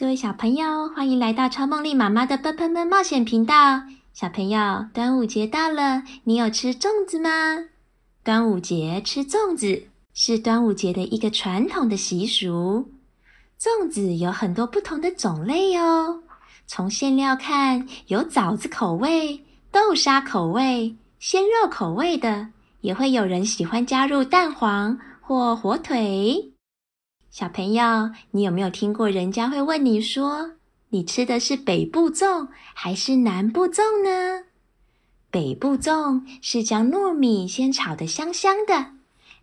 各位小朋友，欢迎来到超梦丽妈妈的“啵喷们”冒险频道。小朋友，端午节到了，你有吃粽子吗？端午节吃粽子是端午节的一个传统的习俗。粽子有很多不同的种类哦。从馅料看，有枣子口味、豆沙口味、鲜肉口味的，也会有人喜欢加入蛋黄或火腿。小朋友，你有没有听过人家会问你说，你吃的是北部粽还是南部粽呢？北部粽是将糯米先炒得香香的，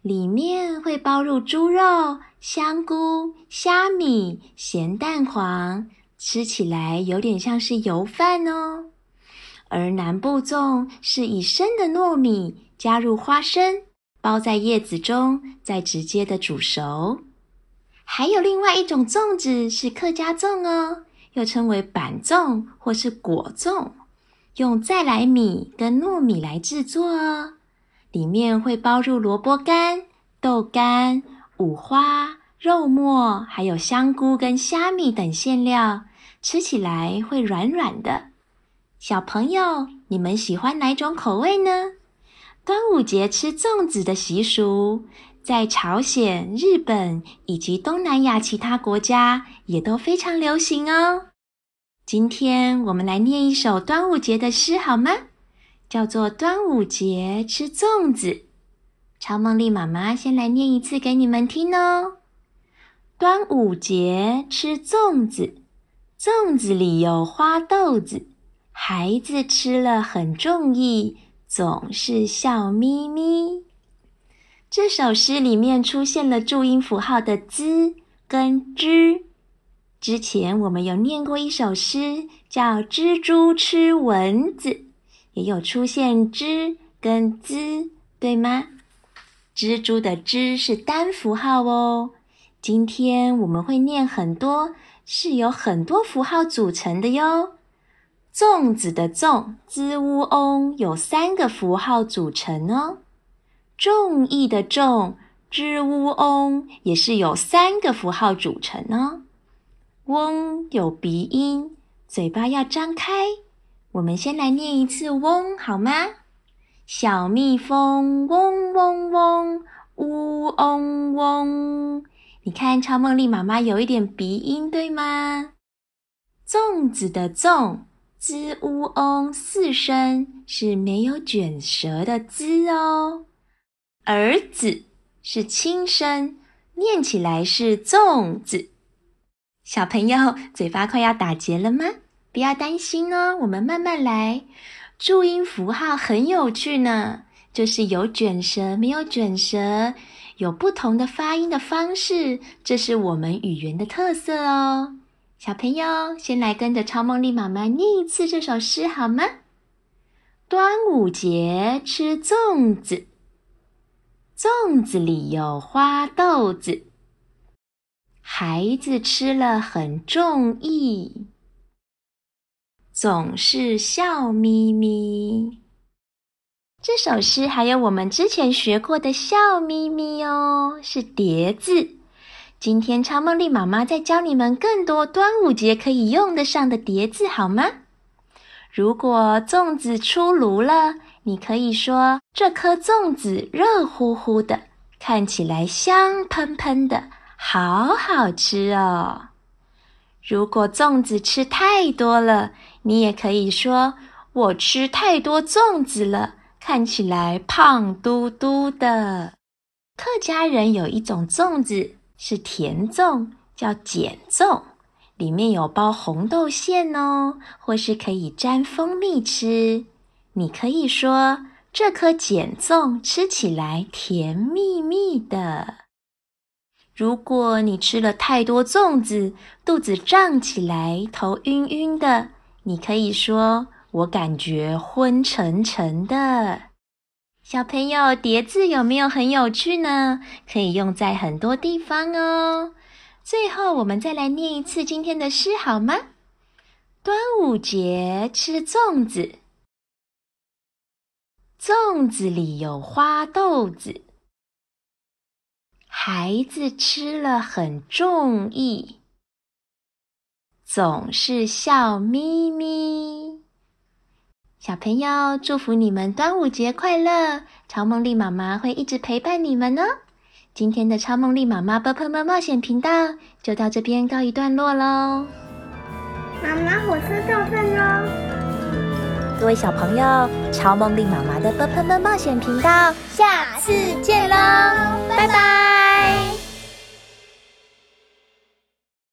里面会包入猪肉。香菇、虾米、咸蛋黄，吃起来有点像是油饭哦。而南部粽是以生的糯米加入花生，包在叶子中，再直接的煮熟。还有另外一种粽子是客家粽哦，又称为板粽或是果粽，用在来米跟糯米来制作哦，里面会包入萝卜干、豆干。五花、肉末，还有香菇跟虾米等馅料，吃起来会软软的。小朋友，你们喜欢哪种口味呢？端午节吃粽子的习俗，在朝鲜、日本以及东南亚其他国家也都非常流行哦。今天我们来念一首端午节的诗好吗？叫做《端午节吃粽子》。超梦莉妈妈先来念一次给你们听哦。端午节吃粽子，粽子里有花豆子，孩子吃了很中意，总是笑眯眯。这首诗里面出现了注音符号的“滋”跟“之”。之前我们有念过一首诗，叫《蜘蛛吃蚊子》，也有出现“之”跟“滋”，对吗？蜘蛛的“ “z” ”是单符号哦。今天我们会念很多，是由很多符号组成的哟。粽子的“粽”兹乌翁有三个符号组成哦。众意的“众”兹乌翁也是有三个符号组成哦。翁有鼻音，嘴巴要张开。我们先来念一次“翁”好吗？小蜜蜂嗡嗡嗡，呜嗡嗡。你看，超梦丽妈妈有一点鼻音，对吗？粽子的“粽”兹乌翁四声是没有卷舌的“ z ”哦。儿子是轻声，念起来是粽子。小朋友，嘴巴快要打结了吗？不要担心哦，我们慢慢来。注音符号很有趣呢，就是有卷舌，没有卷舌，有不同的发音的方式，这是我们语言的特色哦。小朋友，先来跟着超梦丽妈妈念一次这首诗好吗？端午节吃粽子，粽子里有花豆子，孩子吃了很中意。总是笑眯眯。这首诗还有我们之前学过的“笑眯眯”哦，是叠字。今天超梦丽妈妈再教你们更多端午节可以用得上的叠字，好吗？如果粽子出炉了，你可以说这颗粽子热乎乎的，看起来香喷喷的，好好吃哦。如果粽子吃太多了，你也可以说：“我吃太多粽子了，看起来胖嘟嘟的。”客家人有一种粽子是甜粽，叫碱粽，里面有包红豆馅哦，或是可以沾蜂蜜吃。你可以说：“这颗碱粽吃起来甜蜜蜜的。”如果你吃了太多粽子，肚子胀起来，头晕晕的，你可以说：“我感觉昏沉沉的。”小朋友，叠字有没有很有趣呢？可以用在很多地方哦。最后，我们再来念一次今天的诗好吗？端午节吃粽子，粽子里有花豆子，孩子吃了很中意，总是笑眯眯。小朋友，祝福你们端午节快乐！超梦莉妈妈会一直陪伴你们呢。今天的超梦丽妈妈波波梦冒险频道就到这边告一段落喽。妈妈，火车到站喽！各位小朋友，超梦丽妈妈的波波梦冒险频道，下次见喽！拜拜。